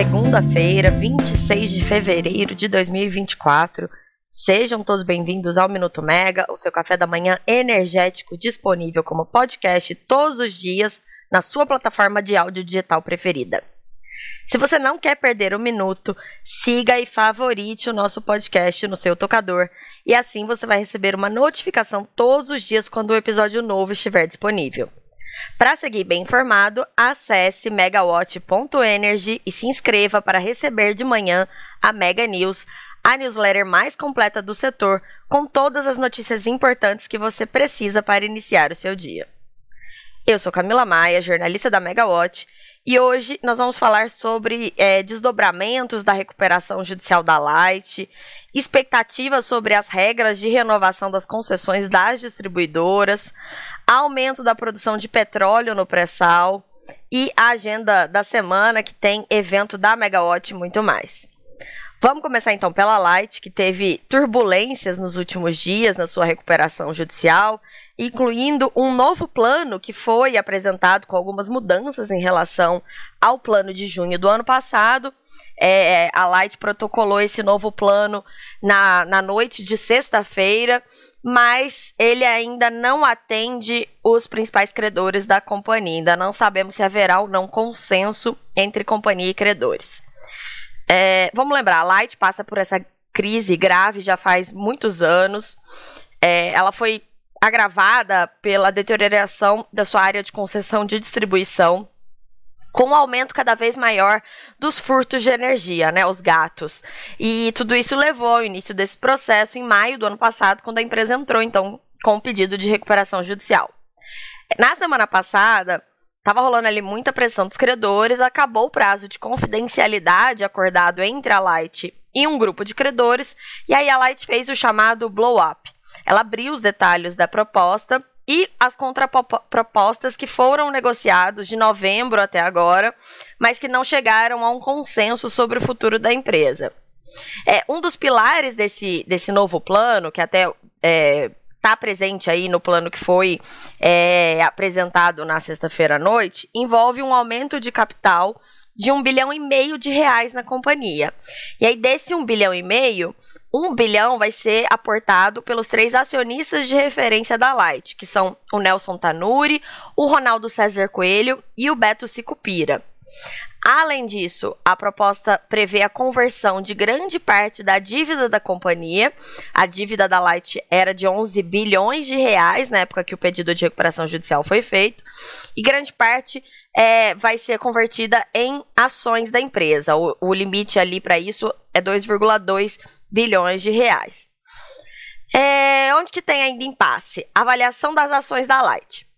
segunda-feira, 26 de fevereiro de 2024. Sejam todos bem-vindos ao Minuto Mega, o seu café da manhã energético disponível como podcast todos os dias na sua plataforma de áudio digital preferida. Se você não quer perder um minuto, siga e favorite o nosso podcast no seu tocador e assim você vai receber uma notificação todos os dias quando o episódio novo estiver disponível. Para seguir bem informado, acesse megawatt.energy e se inscreva para receber de manhã a Mega News, a newsletter mais completa do setor, com todas as notícias importantes que você precisa para iniciar o seu dia. Eu sou Camila Maia, jornalista da Megawatt, e hoje nós vamos falar sobre é, desdobramentos da recuperação judicial da Light, expectativas sobre as regras de renovação das concessões das distribuidoras, aumento da produção de petróleo no pré-sal e a agenda da semana que tem evento da Megawatt e muito mais. Vamos começar então pela Light, que teve turbulências nos últimos dias na sua recuperação judicial, incluindo um novo plano que foi apresentado com algumas mudanças em relação ao plano de junho do ano passado. É, a Light protocolou esse novo plano na, na noite de sexta-feira, mas ele ainda não atende os principais credores da companhia. Ainda não sabemos se haverá ou não consenso entre companhia e credores. É, vamos lembrar, a Light passa por essa crise grave já faz muitos anos. É, ela foi agravada pela deterioração da sua área de concessão de distribuição, com um aumento cada vez maior dos furtos de energia, né, os gatos. E tudo isso levou ao início desse processo em maio do ano passado, quando a empresa entrou então com um pedido de recuperação judicial. Na semana passada, Tava rolando ali muita pressão dos credores, acabou o prazo de confidencialidade acordado entre a Light e um grupo de credores, e aí a Light fez o chamado blow-up. Ela abriu os detalhes da proposta e as contrapropostas que foram negociados de novembro até agora, mas que não chegaram a um consenso sobre o futuro da empresa. É, um dos pilares desse, desse novo plano, que até é, está presente aí no plano que foi é, apresentado na sexta-feira à noite, envolve um aumento de capital de um bilhão e meio de reais na companhia. E aí, desse um bilhão e meio, um bilhão vai ser aportado pelos três acionistas de referência da Light, que são o Nelson Tanuri, o Ronaldo César Coelho e o Beto Sicupira. Além disso, a proposta prevê a conversão de grande parte da dívida da companhia. A dívida da Light era de 11 bilhões de reais na época que o pedido de recuperação judicial foi feito, e grande parte é, vai ser convertida em ações da empresa. O, o limite ali para isso é 2,2 bilhões de reais. É, onde que tem ainda impasse? Avaliação das ações da Light.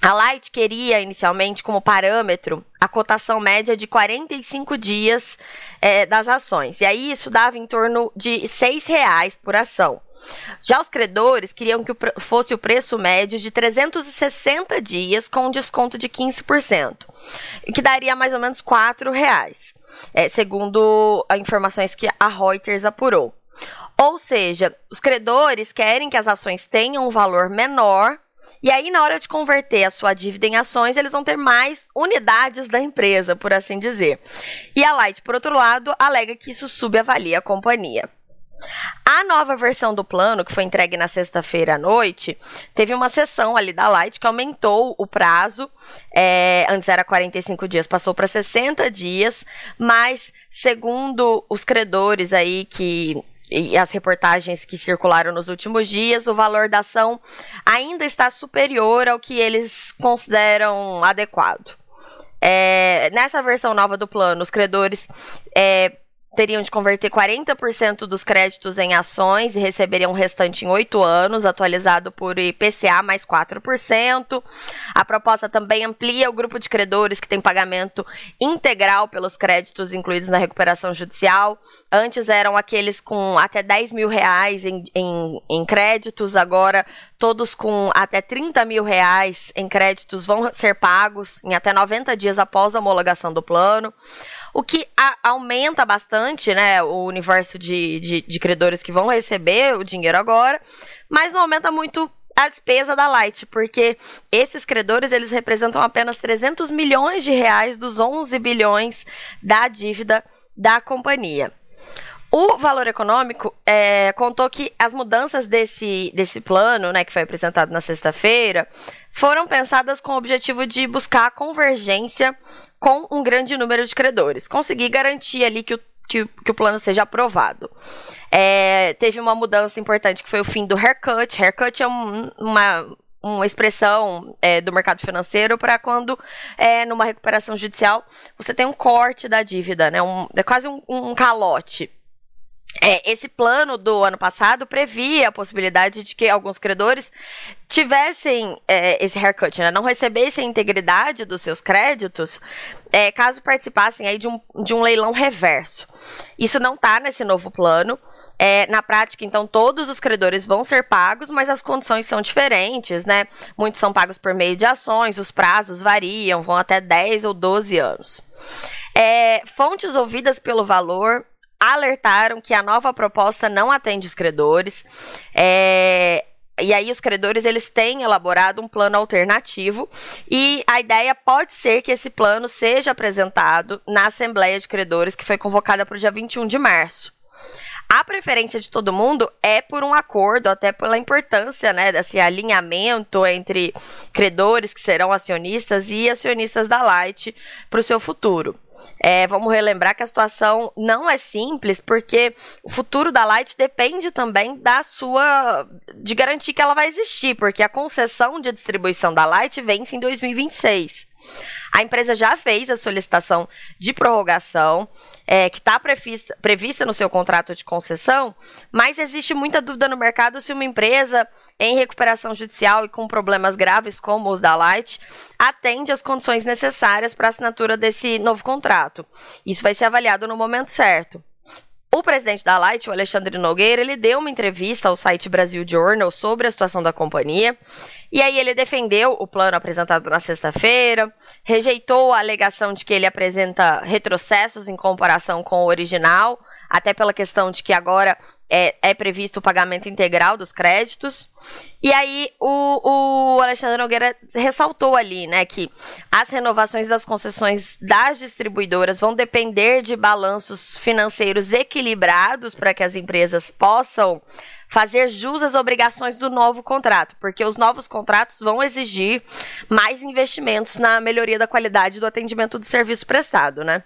A Light queria inicialmente como parâmetro a cotação média de 45 dias é, das ações. E aí isso dava em torno de R$ 6,00 por ação. Já os credores queriam que fosse o preço médio de 360 dias com um desconto de 15%, que daria mais ou menos R$ 4,00, é, segundo as informações que a Reuters apurou. Ou seja, os credores querem que as ações tenham um valor menor e aí, na hora de converter a sua dívida em ações, eles vão ter mais unidades da empresa, por assim dizer. E a Light, por outro lado, alega que isso subavalia a companhia. A nova versão do plano, que foi entregue na sexta-feira à noite, teve uma sessão ali da Light que aumentou o prazo. É, antes era 45 dias, passou para 60 dias, mas segundo os credores aí que e as reportagens que circularam nos últimos dias, o valor da ação ainda está superior ao que eles consideram adequado. É, nessa versão nova do plano, os credores é, teriam de converter 40% dos créditos em ações e receberiam o restante em 8 anos, atualizado por IPCA mais 4%. A proposta também amplia o grupo de credores que tem pagamento integral pelos créditos incluídos na recuperação judicial. Antes eram aqueles com até 10 mil reais em, em, em créditos, agora todos com até 30 mil reais em créditos vão ser pagos em até 90 dias após a homologação do plano o que aumenta bastante né, o universo de, de, de, credores que vão receber o dinheiro agora, mas não aumenta muito a despesa da Light, porque esses credores eles representam apenas 300 milhões de reais dos 11 bilhões da dívida da companhia. O valor econômico é, contou que as mudanças desse, desse plano, né, que foi apresentado na sexta-feira, foram pensadas com o objetivo de buscar a convergência com um grande número de credores, conseguir garantir ali que o que, que, o plano seja aprovado. É, teve uma mudança importante que foi o fim do haircut. Haircut é um, uma, uma expressão é, do mercado financeiro para quando, é, numa recuperação judicial, você tem um corte da dívida, né? Um, é quase um, um calote. É, esse plano do ano passado previa a possibilidade de que alguns credores tivessem é, esse haircut, né? não recebessem a integridade dos seus créditos, é, caso participassem aí de um, de um leilão reverso. Isso não está nesse novo plano. É, na prática, então, todos os credores vão ser pagos, mas as condições são diferentes, né? Muitos são pagos por meio de ações, os prazos variam, vão até 10 ou 12 anos. É, fontes ouvidas pelo valor alertaram que a nova proposta não atende os credores. É, e aí os credores eles têm elaborado um plano alternativo e a ideia pode ser que esse plano seja apresentado na Assembleia de Credores que foi convocada para o dia 21 de março. A preferência de todo mundo é por um acordo, até pela importância, né, desse alinhamento entre credores que serão acionistas e acionistas da Light para o seu futuro. É, vamos relembrar que a situação não é simples, porque o futuro da Light depende também da sua. de garantir que ela vai existir, porque a concessão de distribuição da Light vence em 2026. A empresa já fez a solicitação de prorrogação, é, que está prevista, prevista no seu contrato de concessão, mas existe muita dúvida no mercado se uma empresa em recuperação judicial e com problemas graves como os da Light atende às condições necessárias para a assinatura desse novo contrato. Isso vai ser avaliado no momento certo. O presidente da Light, o Alexandre Nogueira, ele deu uma entrevista ao site Brasil Journal sobre a situação da companhia. E aí ele defendeu o plano apresentado na sexta-feira, rejeitou a alegação de que ele apresenta retrocessos em comparação com o original, até pela questão de que agora é, é previsto o pagamento integral dos créditos. E aí o, o, Alexandre Nogueira ressaltou ali, né, que as renovações das concessões das distribuidoras vão depender de balanços financeiros equilibrados para que as empresas possam fazer jus às obrigações do novo contrato, porque os novos contratos vão exigir mais investimentos na melhoria da qualidade do atendimento do serviço prestado, né?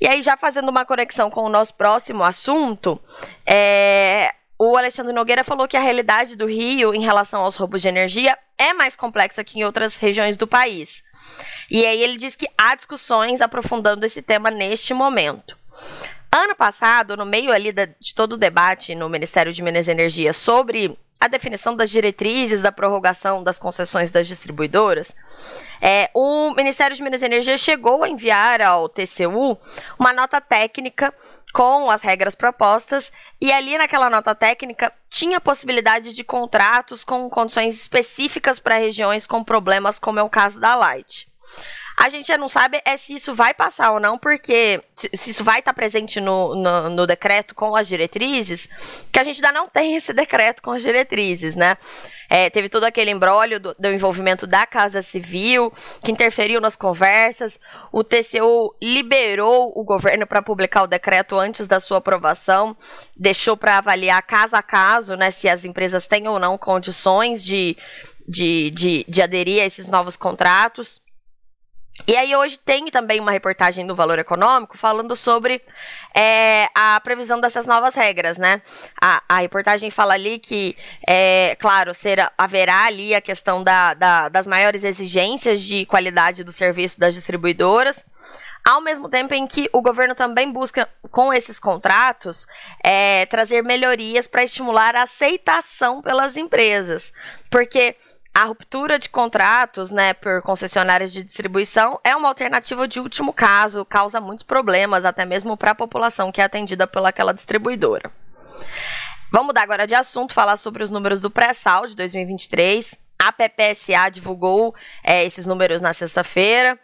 E aí, já fazendo uma conexão com o nosso próximo assunto, é, o Alexandre Nogueira falou que a realidade do Rio em relação aos roubos de energia é mais complexa que em outras regiões do país. E aí ele diz que há discussões aprofundando esse tema neste momento. Ano passado, no meio ali de todo o debate no Ministério de Minas e Energia sobre a definição das diretrizes da prorrogação das concessões das distribuidoras, é, o Ministério de Minas e Energia chegou a enviar ao TCU uma nota técnica com as regras propostas, e ali naquela nota técnica tinha a possibilidade de contratos com condições específicas para regiões com problemas, como é o caso da Light. A gente já não sabe é se isso vai passar ou não, porque se isso vai estar presente no, no, no decreto com as diretrizes, que a gente ainda não tem esse decreto com as diretrizes, né? É, teve todo aquele embrólio do, do, envolvimento da Casa Civil, que interferiu nas conversas. O TCU liberou o governo para publicar o decreto antes da sua aprovação, deixou para avaliar caso a caso, né, se as empresas têm ou não condições de, de, de, de aderir a esses novos contratos. E aí hoje tem também uma reportagem do Valor Econômico falando sobre é, a previsão dessas novas regras, né? A, a reportagem fala ali que, é, claro, será, haverá ali a questão da, da, das maiores exigências de qualidade do serviço das distribuidoras, ao mesmo tempo em que o governo também busca, com esses contratos, é, trazer melhorias para estimular a aceitação pelas empresas. Porque a ruptura de contratos, né, por concessionárias de distribuição é uma alternativa de último caso, causa muitos problemas, até mesmo para a população que é atendida pelaquela distribuidora. Vamos mudar agora de assunto, falar sobre os números do pré-sal de 2023. A PPSA divulgou é, esses números na sexta-feira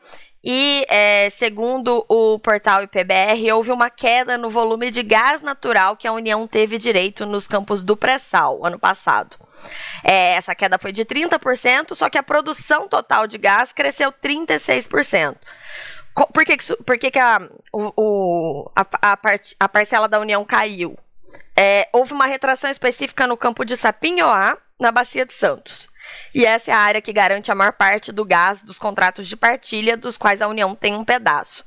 E, é, segundo o portal IPBR, houve uma queda no volume de gás natural que a União teve direito nos campos do pré-sal ano passado. É, essa queda foi de 30%, só que a produção total de gás cresceu 36%. Por que, por que, que a, o, a, a, a parcela da União caiu? É, houve uma retração específica no campo de Sapinhoá, na Bacia de Santos. E essa é a área que garante a maior parte do gás dos contratos de partilha, dos quais a União tem um pedaço.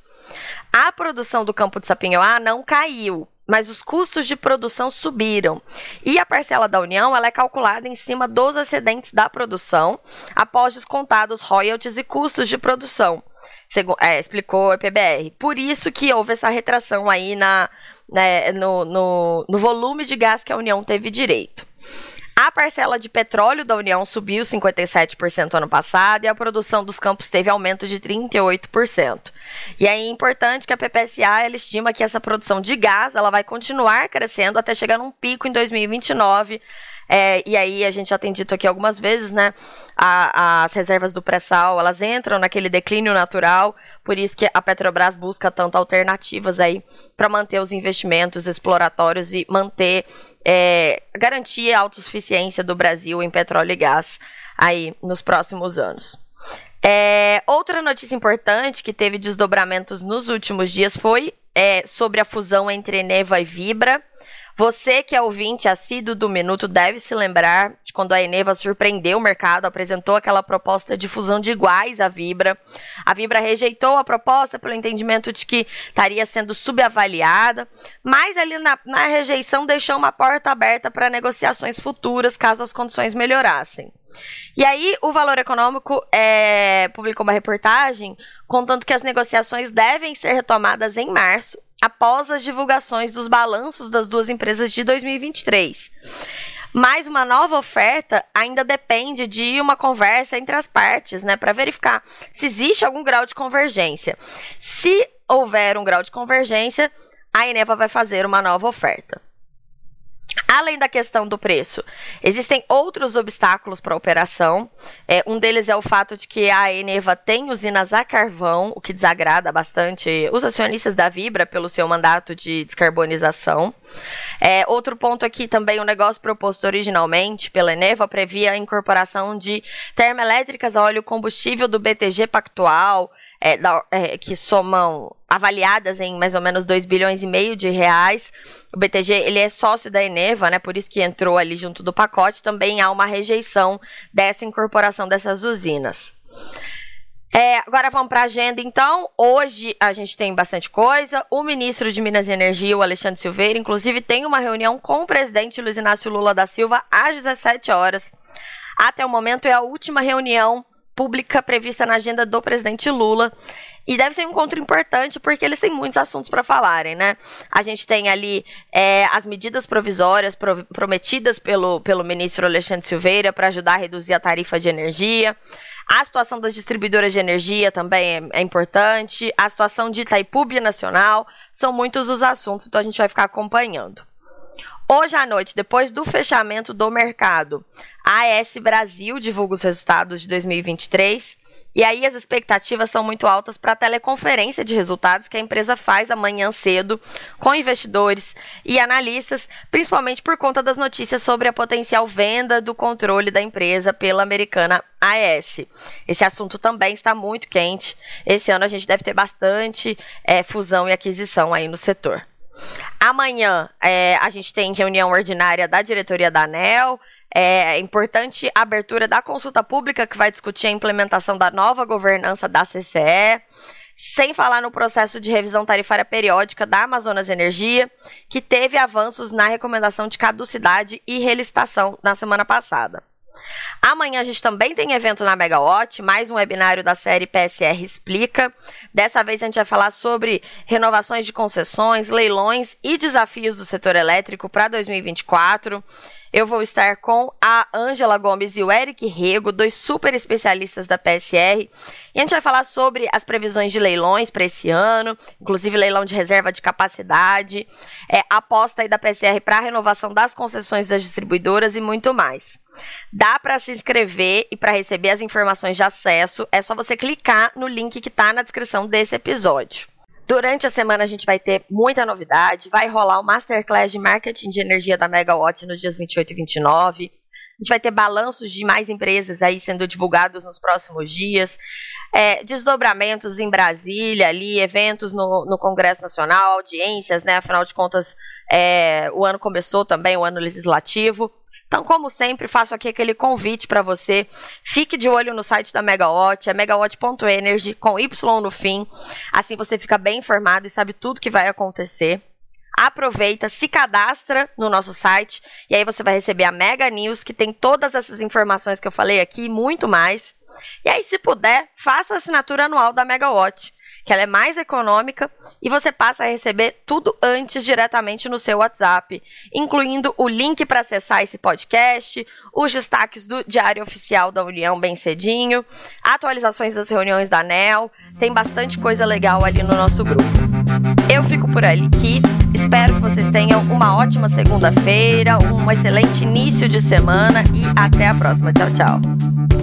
A produção do campo de Sapinhoá não caiu, mas os custos de produção subiram. E a parcela da União ela é calculada em cima dos excedentes da produção, após descontados royalties e custos de produção, segundo, é, explicou o EPBR. Por isso que houve essa retração aí na, né, no, no, no volume de gás que a União teve direito. A parcela de petróleo da União subiu 57% ano passado e a produção dos campos teve aumento de 38%. E é importante que a PPSA ela estima que essa produção de gás ela vai continuar crescendo até chegar num pico em 2029 é, e aí a gente já tem dito aqui algumas vezes, né? A, as reservas do pré-sal, elas entram naquele declínio natural, por isso que a Petrobras busca tanto alternativas aí para manter os investimentos exploratórios e manter, é, garantir a autossuficiência do Brasil em petróleo e gás aí nos próximos anos. É, outra notícia importante que teve desdobramentos nos últimos dias foi é, sobre a fusão entre Eneva e Vibra. Você que é ouvinte assíduo do Minuto deve se lembrar de quando a Eneva surpreendeu o mercado, apresentou aquela proposta de fusão de iguais à Vibra. A Vibra rejeitou a proposta pelo entendimento de que estaria sendo subavaliada, mas ali na, na rejeição deixou uma porta aberta para negociações futuras caso as condições melhorassem. E aí, o Valor Econômico é, publicou uma reportagem contando que as negociações devem ser retomadas em março após as divulgações dos balanços das duas empresas de 2023. Mas uma nova oferta ainda depende de uma conversa entre as partes, né, para verificar se existe algum grau de convergência. Se houver um grau de convergência, a Eneva vai fazer uma nova oferta. Além da questão do preço, existem outros obstáculos para a operação. É, um deles é o fato de que a Eneva tem usinas a carvão, o que desagrada bastante os acionistas da Vibra pelo seu mandato de descarbonização. É, outro ponto aqui também, o negócio proposto originalmente pela Eneva previa a incorporação de termoelétricas a óleo combustível do BTG Pactual, é, da, é, que somam avaliadas em mais ou menos 2 bilhões e meio de reais. O BTG ele é sócio da Eneva, né? Por isso que entrou ali junto do pacote. Também há uma rejeição dessa incorporação dessas usinas. É, agora vamos para a agenda, então. Hoje a gente tem bastante coisa. O ministro de Minas e Energia, o Alexandre Silveira, inclusive, tem uma reunião com o presidente Luiz Inácio Lula da Silva às 17 horas. Até o momento é a última reunião pública prevista na agenda do presidente Lula. E deve ser um encontro importante porque eles têm muitos assuntos para falarem, né? A gente tem ali é, as medidas provisórias pro, prometidas pelo, pelo ministro Alexandre Silveira para ajudar a reduzir a tarifa de energia. A situação das distribuidoras de energia também é, é importante. A situação de Itaipu Nacional. São muitos os assuntos, então a gente vai ficar acompanhando. Hoje à noite, depois do fechamento do mercado, a AS Brasil divulga os resultados de 2023. E aí as expectativas são muito altas para a teleconferência de resultados que a empresa faz amanhã cedo com investidores e analistas, principalmente por conta das notícias sobre a potencial venda do controle da empresa pela americana AES. Esse assunto também está muito quente. Esse ano a gente deve ter bastante é, fusão e aquisição aí no setor. Amanhã é, a gente tem reunião ordinária da diretoria da ANEL. É importante a abertura da consulta pública que vai discutir a implementação da nova governança da CCE. Sem falar no processo de revisão tarifária periódica da Amazonas Energia, que teve avanços na recomendação de caducidade e relicitação na semana passada. Amanhã a gente também tem evento na Megawatt, mais um webinário da série PSR Explica. Dessa vez a gente vai falar sobre renovações de concessões, leilões e desafios do setor elétrico para 2024. Eu vou estar com a Ângela Gomes e o Eric Rego, dois super especialistas da PSR. E a gente vai falar sobre as previsões de leilões para esse ano, inclusive leilão de reserva de capacidade, é, aposta aí da PSR para a renovação das concessões das distribuidoras e muito mais. Dá para se inscrever e para receber as informações de acesso, é só você clicar no link que está na descrição desse episódio. Durante a semana a gente vai ter muita novidade, vai rolar o Masterclass de Marketing de Energia da Megawatt nos dias 28 e 29. A gente vai ter balanços de mais empresas aí sendo divulgados nos próximos dias, é, desdobramentos em Brasília, ali, eventos no, no Congresso Nacional, audiências, né? Afinal de contas, é, o ano começou também, o ano legislativo. Então, como sempre, faço aqui aquele convite para você. Fique de olho no site da Megawatt, é megawatt.energy, com Y no fim. Assim você fica bem informado e sabe tudo que vai acontecer. Aproveita, se cadastra no nosso site e aí você vai receber a Mega News, que tem todas essas informações que eu falei aqui e muito mais. E aí, se puder, faça a assinatura anual da Megawatt que ela é mais econômica e você passa a receber tudo antes diretamente no seu WhatsApp, incluindo o link para acessar esse podcast, os destaques do Diário Oficial da União bem cedinho, atualizações das reuniões da ANEL, tem bastante coisa legal ali no nosso grupo. Eu fico por aqui, espero que vocês tenham uma ótima segunda-feira, um excelente início de semana e até a próxima. Tchau, tchau.